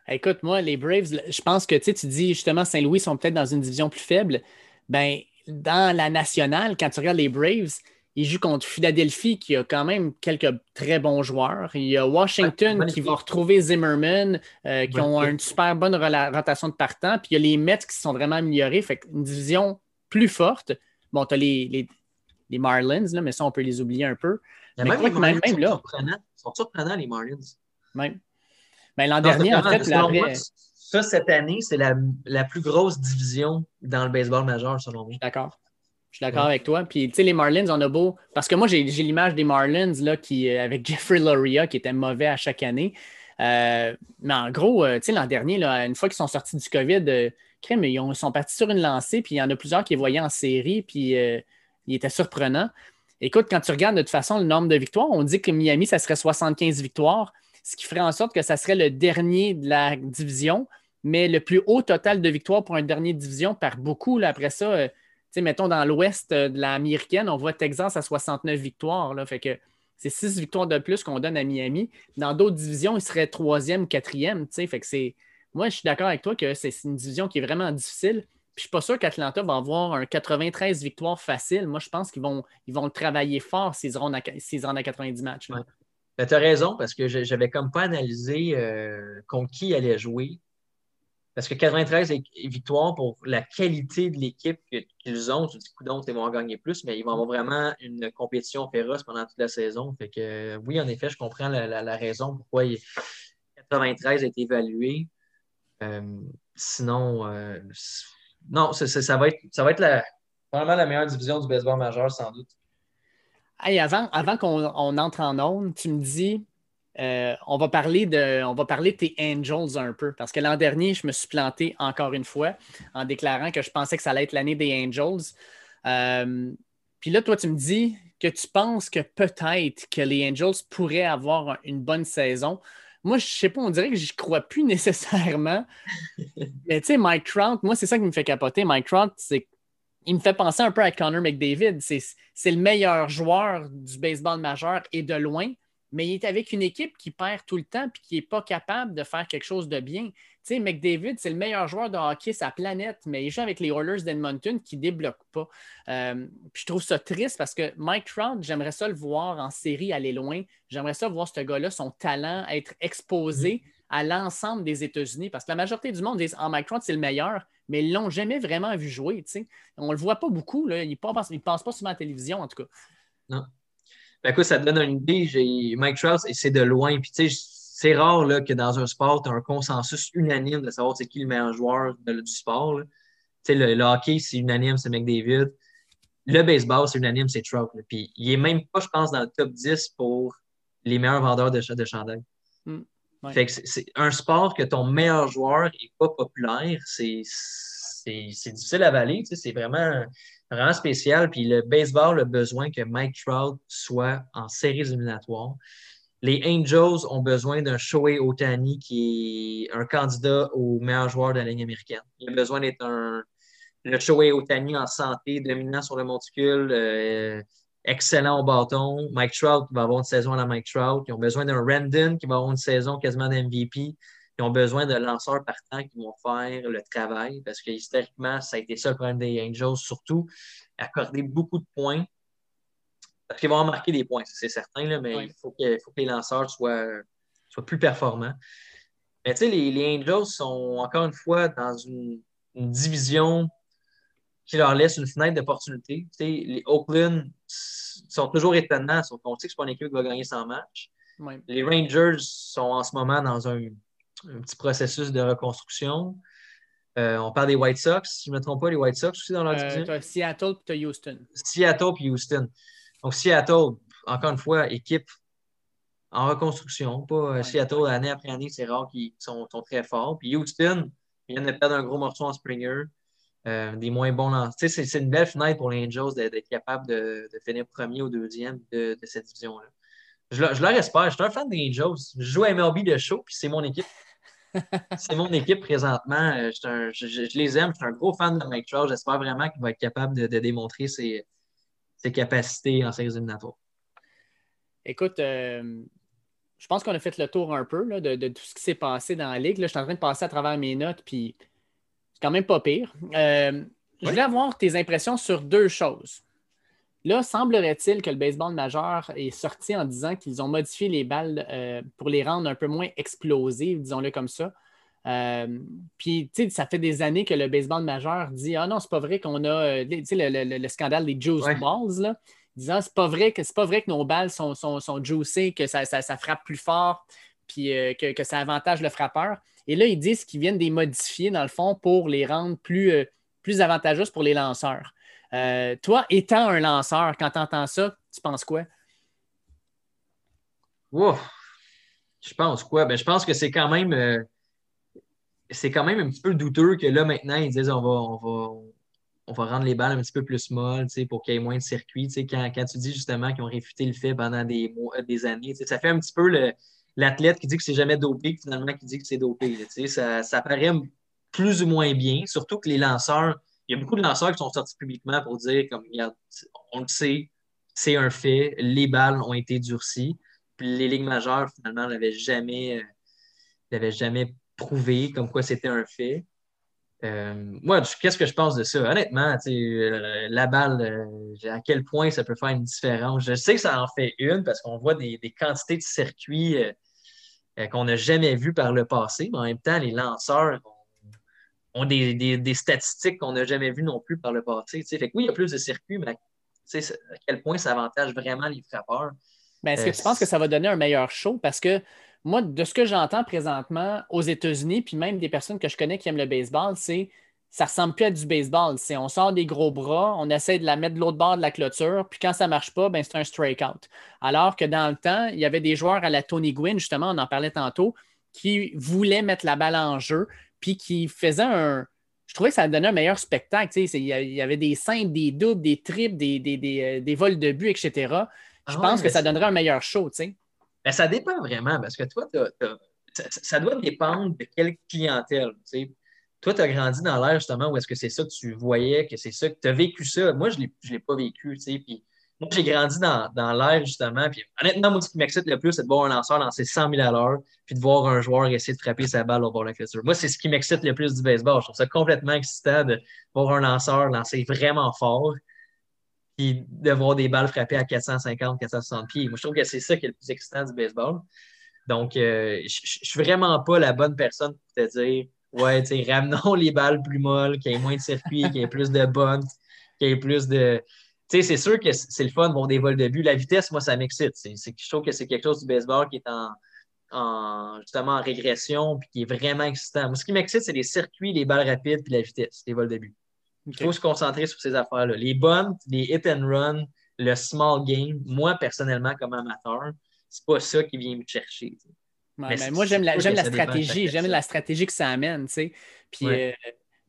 Écoute, moi, les Braves, je pense que tu dis justement Saint-Louis sont peut-être dans une division plus faible. Ben, dans la nationale, quand tu regardes les Braves, ils jouent contre Philadelphie, qui a quand même quelques très bons joueurs. Il y a Washington qui va retrouver Zimmerman, euh, qui ont une super bonne rotation de partant. Puis il y a les Mets qui sont vraiment améliorés. Fait une division plus forte. Bon, tu as les, les, Marlins, là, mais ça, on peut les oublier un peu. mais même, les Marlins sont, là, surprenants. sont surprenants, les Marlins. Même. Mais l'an dernier, en fait, ça, cette année, c'est la, plus grosse division dans le baseball majeur, selon moi. D'accord. Je suis d'accord avec toi. Puis, tu sais, les Marlins, on a beau. Parce que moi, j'ai l'image des Marlins là, qui, euh, avec Jeffrey Loria, qui était mauvais à chaque année. Euh, mais en gros, tu sais, l'an dernier, là, une fois qu'ils sont sortis du COVID, crème, ils, sont partis sur une lancée, puis il y en a plusieurs qui les voyaient en série, puis il était surprenant. Écoute, quand tu regardes de toute façon le nombre de victoires, on dit que Miami, ça serait 75 victoires, ce qui ferait en sorte que ça serait le dernier de la division, mais le plus haut total de victoires pour une dernière division par beaucoup. Après ça, euh, mettons dans l'ouest euh, de l'américaine, on voit Texas à 69 victoires. Là, fait que c'est 6 victoires de plus qu'on donne à Miami. Dans d'autres divisions, il serait troisième quatrième. Fait que c'est. Moi, je suis d'accord avec toi que c'est une division qui est vraiment difficile. Puis je suis pas sûr qu'Atlanta va avoir un 93 victoires facile. Moi, je pense qu'ils vont, ils vont le travailler fort s'ils rendent à, à 90 matchs. Ben, tu as raison, parce que j'avais comme pas analysé euh, contre qui allait jouer. Parce que 93 victoires pour la qualité de l'équipe qu'ils ont, tu dis d'autres, ils vont en gagner plus, mais ils vont avoir vraiment une compétition féroce pendant toute la saison. Fait que oui, en effet, je comprends la, raison pourquoi 93 a été évalué. Euh, sinon, euh, non, ça, va être, ça va être la, vraiment la meilleure division du baseball majeur, sans doute. avant, avant qu'on entre en onde, tu me dis, euh, on, va parler de, on va parler tes Angels un peu, parce que l'an dernier, je me suis planté encore une fois en déclarant que je pensais que ça allait être l'année des Angels. Euh, puis là, toi, tu me dis que tu penses que peut-être que les Angels pourraient avoir une bonne saison. Moi, je sais pas, on dirait que je crois plus nécessairement. Mais tu sais, Mike Trout, moi, c'est ça qui me fait capoter. Mike Trout, c'est il me fait penser un peu à Connor McDavid. C'est le meilleur joueur du baseball majeur et de loin mais il est avec une équipe qui perd tout le temps et qui n'est pas capable de faire quelque chose de bien. Tu sais, McDavid, c'est le meilleur joueur de hockey sa planète, mais il joue avec les Oilers d'Edmonton qui ne débloquent pas. Euh, puis je trouve ça triste parce que Mike Trout, j'aimerais ça le voir en série aller loin. J'aimerais ça voir ce gars-là, son talent, être exposé à l'ensemble des États-Unis parce que la majorité du monde dit ah, Mike Trout, c'est le meilleur, mais ils ne l'ont jamais vraiment vu jouer. On ne le voit pas beaucoup. Là. Il ne passe pas souvent à la télévision, en tout cas. Non. Ben, écoute, ça te donne une idée. J'ai Mike Trout, et c'est de loin. Puis, tu sais, c'est rare là, que dans un sport, tu as un consensus unanime de savoir c'est qui le meilleur joueur du sport. Tu sais, le, hockey, c'est unanime, c'est McDavid. Le baseball, c'est unanime, c'est Trout. Puis, il n'est même pas, je pense, dans le top 10 pour les meilleurs vendeurs de, de chandail. Hmm, fait que c'est un sport que ton meilleur joueur n'est pas populaire. C'est difficile à avaler. C'est vraiment vraiment spécial. Puis le baseball a besoin que Mike Trout soit en séries éliminatoires. Les Angels ont besoin d'un Shohei Otani qui est un candidat au meilleur joueur de la ligne américaine. Il a besoin d'être un le Shohei Otani en santé, dominant sur le monticule, euh, excellent au bâton. Mike Trout va avoir une saison à la Mike Trout. Ils ont besoin d'un Randon qui va avoir une saison quasiment d'MVP. Ils ont besoin de lanceurs partants qui vont faire le travail parce que historiquement, ça a été ça le problème des Angels, surtout accorder beaucoup de points. Parce qu'ils vont en marquer des points, c'est certain, mais il faut que, faut que, les lanceurs soient, soient plus performants. Mais tu sais, les, Angels sont encore une fois dans une, division qui leur laisse une fenêtre d'opportunité. Les Oakland sont toujours étonnants, sauf qu'on sait que ce n'est pas une équipe qui va gagner 100 matchs. Les Rangers sont en ce moment dans un un petit processus de reconstruction. Euh, on parle des White Sox, si je ne me trompe pas, les White Sox aussi dans leur division. Euh, Seattle et Houston. Seattle et Houston. Donc, Seattle, encore une fois, équipe en reconstruction. Pas euh, Seattle, année après année, c'est rare qu'ils sont, très forts. Puis Houston, ils viennent de perdre un gros morceau en Springer. des moins bons lancers. C'est une belle fenêtre pour les Angels d'être capable de, finir premier ou deuxième de, cette division-là. Je, je, leur espère. Je suis un fan des Angels. Je joue à MLB de show, puis c'est mon équipe c'est mon équipe présentement. Euh, je, les aime. Je suis un gros fan de Mike Trout. J'espère vraiment qu'il va être capable de, démontrer ses, capacités en séries éliminatoires. Écoute, euh, je pense qu'on a fait le tour un peu de, tout ce qui s'est passé dans la ligue. je suis en train de passer à travers mes notes, puis c'est quand même pas pire. Euh, je voulais avoir tes impressions sur deux choses. Là, semblerait-il que le baseball majeur est sorti en disant qu'ils ont modifié les balles euh, pour les rendre un peu moins explosives, disons-le comme ça. Euh, puis, tu sais, ça fait des années que le baseball majeur dit Ah non, c'est pas vrai qu'on a, euh, tu sais, le, scandale des juice balls, là, disant c'est pas vrai que c'est pas vrai que nos balles sont, sont, sont juicées, que ça, frappe plus fort, puis que, ça avantage le frappeur. Et là, ils disent qu'ils viennent les modifier, dans le fond, pour les rendre plus, plus avantageuses pour les lanceurs. Euh, toi, étant un lanceur, quand tu entends ça, tu penses quoi? Je pense quoi? Ben, je pense que c'est quand même euh, c'est quand même un petit peu douteux que là, maintenant, ils disent on va, on va, on va rendre les balles un petit peu plus molles pour qu'il y ait moins de circuits. Quand, quand tu dis justement qu'ils ont réfuté le fait pendant des, mois, des années, ça fait un petit peu l'athlète qui dit que c'est jamais dopé, finalement qui dit que c'est dopé. Ça, ça paraît plus ou moins bien, surtout que les lanceurs, il y a beaucoup de lanceurs qui sont sortis publiquement pour dire comme on le sait, c'est un fait, les balles ont été durcies. Les ligues majeures, finalement, n'avaient jamais, euh, jamais prouvé comme quoi c'était un fait. Euh, moi, qu'est-ce que je pense de ça? Honnêtement, euh, la balle, à quel point ça peut faire une différence? Je sais que ça en fait une parce qu'on voit des, quantités de circuits qu'on n'a jamais vus par le passé, mais en même temps, les lanceurs ont des, statistiques qu'on n'a jamais vues non plus par le passé. Fait oui, il y a plus de circuits, mais à quel point ça avantage vraiment les frappeurs? Ben, est-ce que tu penses que ça va donner un meilleur show? Parce que moi, de ce que j'entends présentement aux États-Unis, puis même des personnes que je connais qui aiment le baseball, c'est ça ressemble plus à du baseball. C'est on sort des gros bras, on essaie de la mettre de l'autre bord de la clôture, puis quand ça ne marche pas, ben, c'est un strikeout. Alors que dans le temps, il y avait des joueurs à la Tony Gwynn, justement, on en parlait tantôt, qui voulaient mettre la balle en jeu, puis qui faisait un. Je trouvais que ça donnait un meilleur spectacle. Il y avait des simples, des doubles, des triples, des, des, euh, vols de but, etc. Je ah pense que ça donnerait un meilleur show. Ben, ça dépend vraiment, parce que toi, ça, doit dépendre de quelle clientèle. Toi, tu as grandi dans l'air justement où est-ce que c'est ça que tu voyais, que c'est ça que tu as vécu ça. Moi, je ne l'ai pas vécu. Puis moi, j'ai grandi dans, dans l'air, justement. Puis honnêtement, moi, ce qui m'excite le plus, c'est de voir un lanceur lancer 100 000 à l'heure, puis de voir un joueur essayer de frapper sa balle au bord de la clôture. Moi, c'est ce qui m'excite le plus du baseball. Je trouve ça complètement excitant de voir un lanceur lancer vraiment fort, puis de voir des balles frapper à 450, 460 pieds. Moi, je trouve que c'est ça qui est le plus excitant du baseball. Donc, euh, je ne suis vraiment pas la bonne personne pour te dire Ouais, tu sais, ramenons les balles plus molles, qu'il y ait moins de circuits, qu'il y ait plus de bunt, qu'il y ait plus de c'est sûr que c'est le fun, bon, des vols de but. La vitesse, moi, ça m'excite. Je trouve que c'est quelque chose du baseball qui est en, justement en régression puis qui est vraiment excitant. Moi, ce qui m'excite, c'est les circuits, les balles rapides puis la vitesse, les vols de but. Il faut se concentrer sur ces affaires-là. Les bonnes, les hit and run, le small game, moi, personnellement, comme amateur, c'est pas ça qui vient me chercher. mais moi, j'aime la, la stratégie. J'aime la stratégie que ça amène. Puis euh,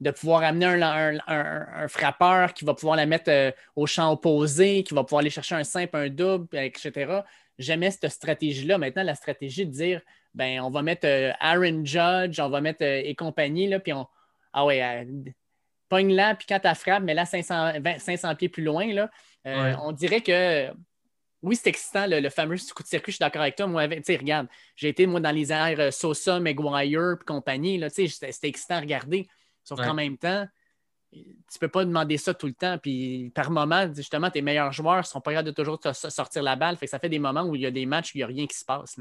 de pouvoir amener un, frappeur qui va pouvoir la mettre euh, au champ opposé, qui va pouvoir aller chercher un simple, un double, etc. J'aimais cette stratégie-là. Maintenant, la stratégie de dire ben, on va mettre euh, Aaron Judge, on va mettre euh, et compagnie, là, puis on. Ah ouais, pogne là, puis quand tu frappe, mais là, 500, 500 pieds plus loin, là, on dirait que oui, c'est excitant, le, fameux coup de circuit, je suis d'accord avec toi. Moi, regarde, j'ai été moi dans les airs Sosa, McGuire, puis compagnie, c'était excitant à regarder. Sauf qu'en même temps, tu ne peux pas demander ça tout le temps. Puis par moment, justement, tes meilleurs joueurs ne sont pas capables de toujours sortir la balle. Fait que ça fait des moments où il y a des matchs où il n'y a rien qui se passe.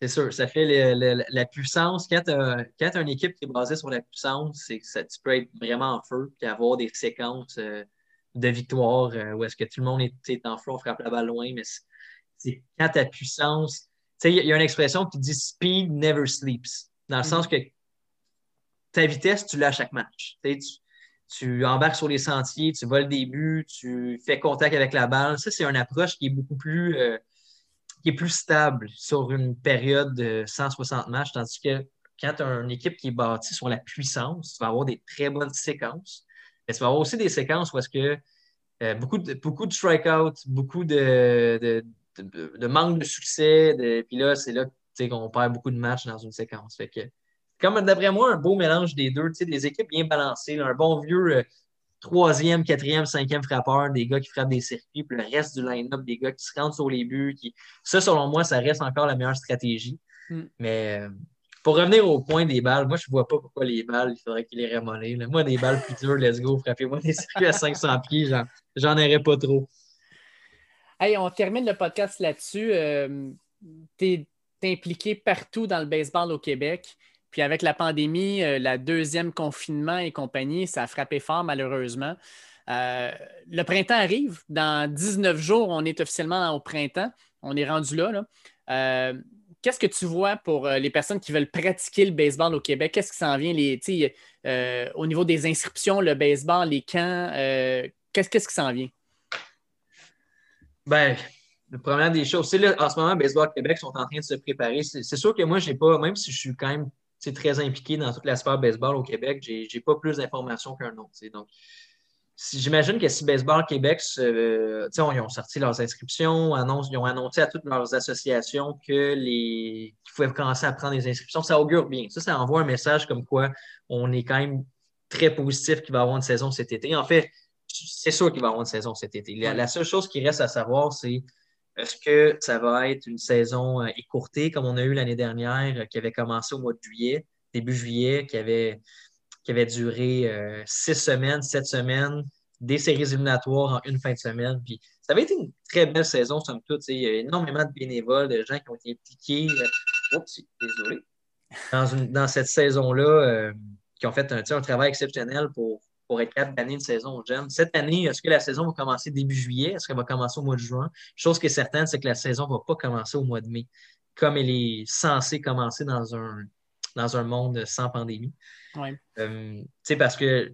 C'est sûr, ça fait la puissance. Quand tu as, une équipe qui est basée sur la puissance, c'est que ça, tu peux être vraiment en feu et avoir des séquences euh, de victoire euh, où est-ce que tout le monde est, en feu, on frappe la balle loin, mais c'est quand ta puissance. Il y, a une expression qui dit speed never sleeps. Dans le mm-hmm. sens que ta vitesse, tu l'as à chaque match. Tu, embarques sur les sentiers, tu voles des buts, tu fais contact avec la balle. Ça, c'est une approche qui est beaucoup plus, euh, stable sur une période de 160 matchs, tandis que quand tu as une équipe qui est bâtie sur la puissance, tu vas avoir des très bonnes séquences. Mais tu vas avoir aussi des séquences où est-ce que euh, beaucoup, de, beaucoup de strikeouts, beaucoup de, de, manque de succès. puis là, c'est là qu'on perd beaucoup de matchs dans une séquence. Comme d'après moi, un beau mélange des deux, des équipes bien balancées, un bon vieux euh, troisième, quatrième, cinquième frappeur, des gars qui frappent des circuits, puis le reste du line-up, des gars qui se rendent sur les buts. Qui... Ça, selon moi, ça reste encore la meilleure stratégie. Hmm. Mais euh, pour revenir au point des balles, moi, je ne vois pas pourquoi les balles, il faudrait qu'ils les remollent. Moi, des balles plus dures, let's go, frappez-moi des circuits à 500 pieds, j'en aurais pas trop. Hey, on termine le podcast là-dessus. Euh, tu es impliqué partout dans le baseball au Québec. Puis avec la pandémie, euh, la deuxième confinement et compagnie, ça a frappé fort malheureusement. Euh, le printemps arrive. Dans 19 jours, on est officiellement au printemps. On est rendu là. Euh, qu'est-ce que tu vois pour les personnes qui veulent pratiquer le baseball au Québec? Qu'est-ce qui s'en vient? Les, au niveau des inscriptions, le baseball, les camps? Qu'est-ce qui s'en vient? Ben, la première des choses, c'est en ce moment, Baseball Québec sont en train de se préparer. C'est sûr que moi, j'ai pas, même si je suis quand même très impliqué dans toute l'aspect baseball au Québec, j'ai pas plus d'informations qu'un autre. Donc, J'imagine que si Baseball Québec, euh, ils ont sorti leurs inscriptions, ils ont annoncé à toutes leurs associations que les qu'ils pouvaient commencer à prendre des inscriptions, ça augure bien. Ça, ça envoie un message comme quoi on est quand même très positif qu'il va y avoir une saison cet été. En fait, c'est sûr qu'il va y avoir une saison cet été. La, seule chose qui reste à savoir, c'est est-ce que ça va être une saison euh, écourtée comme on a eu l'année dernière, euh, qui avait commencé au mois de juillet, début juillet, qui avait qui avait duré euh, six semaines, sept semaines, des séries éliminatoires en une fin de semaine? Puis ça avait été une très belle saison, somme toute. Il y a énormément de bénévoles, de gens qui ont été impliqués. Oups, désolé. Dans, cette saison-là, qui ont fait un, travail exceptionnel pour, pour être capable d'année une saison aux jeunes. Cette année, est-ce que la saison va commencer début juillet? Est-ce qu'elle va commencer au mois de juin? Chose qui est certaine, c'est que la saison ne va pas commencer au mois de mai, comme elle est censée commencer dans un, dans un monde sans pandémie. Ouais. Euh, parce que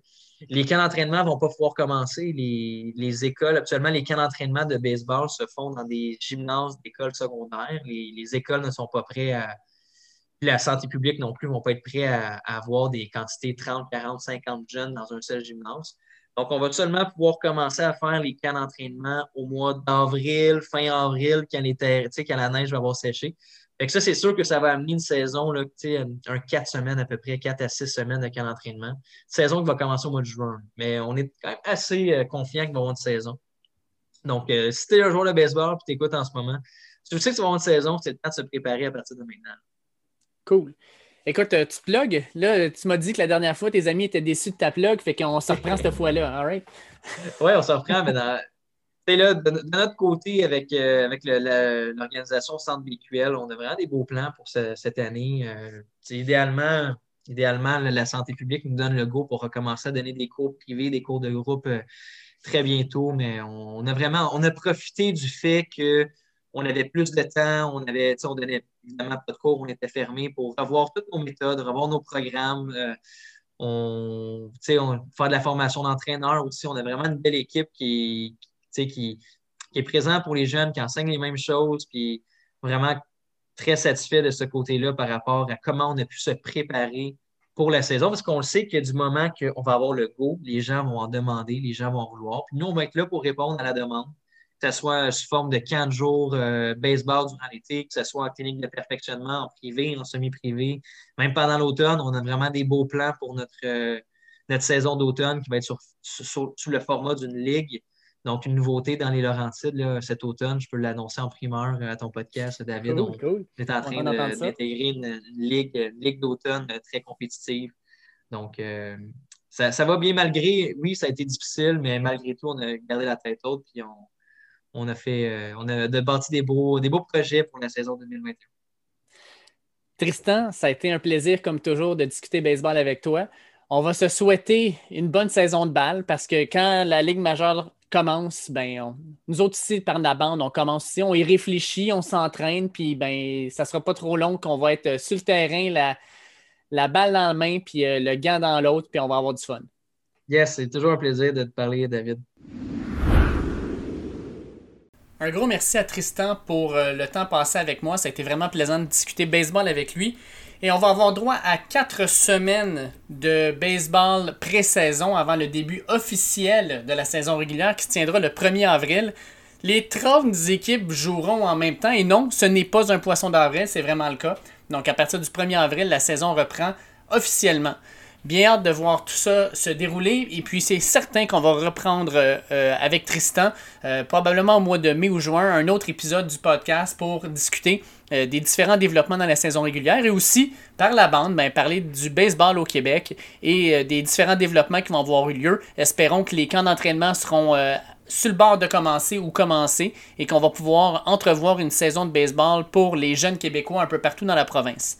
les camps d'entraînement ne vont pas pouvoir commencer. Les, écoles, actuellement, les camps d'entraînement de baseball se font dans des gymnases d'écoles secondaires. Les, écoles ne sont pas prêtes à. La santé publique non plus ne vont pas être prêts à, avoir des quantités 30, 40, 50 jeunes dans un seul gymnase. Donc, on va seulement pouvoir commencer à faire les camps d'entraînement au mois d'avril, fin avril, quand, les quand la neige va avoir séché. Fait que ça, c'est sûr que ça va amener une saison, là, un 4 semaines à peu près, 4 à 6 semaines de camp d'entraînement. Saison qui va commencer au mois de juin. Mais on est quand même assez euh, confiant qu'il va y avoir une saison. Donc, euh, si tu es un joueur de baseball et tu écoutes en ce moment, tu sais que tu vas avoir une saison, c'est le temps de se préparer à partir de maintenant. Cool. Écoute, euh, tu plug. Là, tu m'as dit que la dernière fois, tes amis étaient déçus de ta plug, fait qu'on se reprend cette fois-là. All oui, on se reprend, mais dans, là, de, notre côté, avec, euh, avec l'organisation Centre BQL, on a vraiment des beaux plans pour cette année. Euh, idéalement, idéalement, la santé publique nous donne le go pour recommencer à donner des cours privés, des cours de groupe très bientôt, mais on, a vraiment on a profité du fait qu'on avait plus de temps, on avait, on donnait évidemment pas de cours, on était fermé pour revoir toutes nos méthodes, revoir nos programmes. on, on faire de la formation d'entraîneur aussi. On a vraiment une belle équipe qui, qui, est présent pour les jeunes, qui enseigne les mêmes choses, puis vraiment très satisfait de ce côté-là par rapport à comment on a pu se préparer pour la saison, parce qu'on sait que du moment qu'on va avoir le go, les gens vont en demander, les gens vont vouloir. Puis nous, on va être là pour répondre à la demande, que ce soit sous forme de 15 jours euh, baseball durant l'été, que ce soit en clinique de perfectionnement, en privé, en semi-privé. Même pendant l'automne, on a vraiment des beaux plans pour notre, euh, notre saison d'automne qui va être sous le format d'une ligue. Donc, une nouveauté dans les Laurentides cet automne, je peux l'annoncer en primeur à ton podcast, David. on, est en train d'intégrer une, ligue, d'automne très compétitive. Donc, euh, ça, va bien malgré, oui, ça a été difficile, mais malgré tout, on a gardé la tête haute puis on, a fait, euh, on a bâti des beaux, des beaux projets pour la saison 2021. Tristan, ça a été un plaisir, comme toujours, de discuter baseball avec toi. On va se souhaiter une bonne saison de balle parce que quand la Ligue majeure commence, ben, nous autres ici, par la bande, on commence ici, on y réfléchit, on s'entraîne, puis ben, ça ne sera pas trop long qu'on va être sur le terrain, la, la balle dans la main, puis euh, le gant dans l'autre, puis on va avoir du fun. Yes, c'est toujours un plaisir de te parler, David. Un gros merci à Tristan pour euh, le temps passé avec moi. Ça a été vraiment plaisant de discuter baseball avec lui. Et on va avoir droit à quatre semaines de baseball pré-saison avant le début officiel de la saison régulière qui se tiendra le 1er avril. Les 30 équipes joueront en même temps et non, ce n'est pas un poisson d'avril, c'est vraiment le cas. Donc à partir du 1er avril, la saison reprend officiellement. Bien hâte de voir tout ça se dérouler. Et puis, c'est certain qu'on va reprendre euh, avec Tristan, euh, probablement au mois de mai ou juin, un autre épisode du podcast pour discuter euh, des différents développements dans la saison régulière et aussi, par la bande, ben, parler du baseball au Québec et des différents développements qui vont avoir eu lieu. Espérons que les camps d'entraînement seront sur le bord de commencer ou commencer et qu'on va pouvoir entrevoir une saison de baseball pour les jeunes Québécois un peu partout dans la province.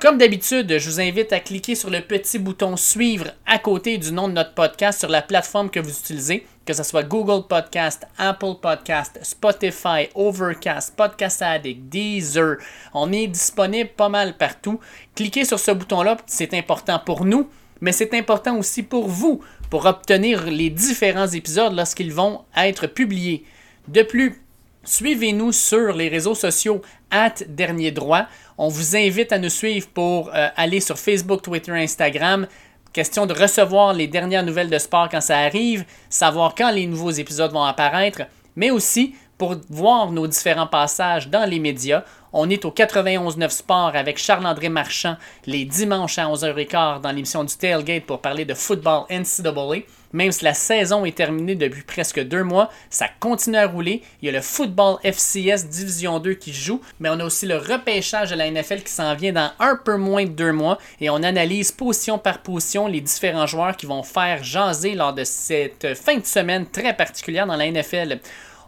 Comme d'habitude, je vous invite à cliquer sur le petit bouton suivre à côté du nom de notre podcast sur la plateforme que vous utilisez, que ce soit Google Podcast, Apple Podcast, Spotify, Overcast, Podcast Addict, Deezer. On est disponible pas mal partout. Cliquez sur ce bouton-là, c'est important pour nous, mais c'est important aussi pour vous pour obtenir les différents épisodes lorsqu'ils vont être publiés. De plus, suivez-nous sur les réseaux sociaux at Dernier Droit. On vous invite à nous suivre pour euh, aller sur Facebook, Twitter, Instagram. Question de recevoir les dernières nouvelles de sport quand ça arrive, savoir quand les nouveaux épisodes vont apparaître, mais aussi pour voir nos différents passages dans les médias. On est au 91.9 Sport avec Charles-André Marchand les dimanches à 11h15 dans l'émission du Tailgate pour parler de football NCAA. Même si la saison est terminée depuis presque deux mois, ça continue à rouler. Il y a le football FCS Division 2 qui joue, mais on a aussi le repêchage de la NFL qui s'en vient dans un peu moins de deux mois et on analyse position par position les différents joueurs qui vont faire jaser lors de cette fin de semaine très particulière dans la NFL.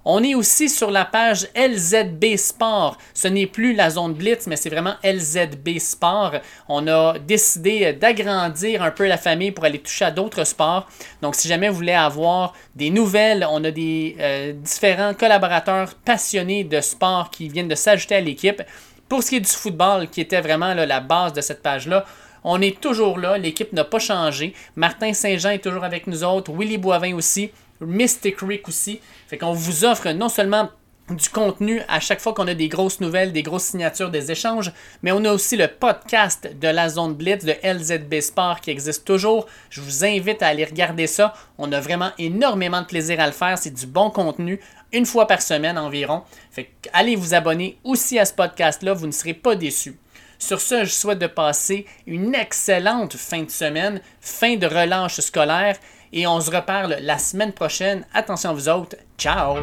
On est aussi sur la page LZB Sport. Ce n'est plus la zone Blitz, mais c'est vraiment LZB Sport. On a décidé d'agrandir un peu la famille pour aller toucher à d'autres sports. Donc, si jamais vous voulez avoir des nouvelles, on a des euh, différents collaborateurs passionnés de sport qui viennent de s'ajouter à l'équipe. Pour ce qui est du football, qui était vraiment la base de cette page-là, on est toujours là, l'équipe n'a pas changé. Martin Saint-Jean est toujours avec nous autres, Willy Boivin aussi. Mystic Rick aussi. Fait qu'on vous offre non seulement du contenu à chaque fois qu'on a des grosses nouvelles, des grosses signatures, des échanges, mais on a aussi le podcast de la zone Blitz de LZB Sport qui existe toujours. Je vous invite à aller regarder ça. On a vraiment énormément de plaisir à le faire. C'est du bon contenu, une fois par semaine environ. Fait allez vous abonner aussi à ce podcast-là, vous ne serez pas déçus. Sur ce, je souhaite de passer une excellente fin de semaine, fin de relâche scolaire et on se reparle la semaine prochaine. Attention à vous autres. Ciao!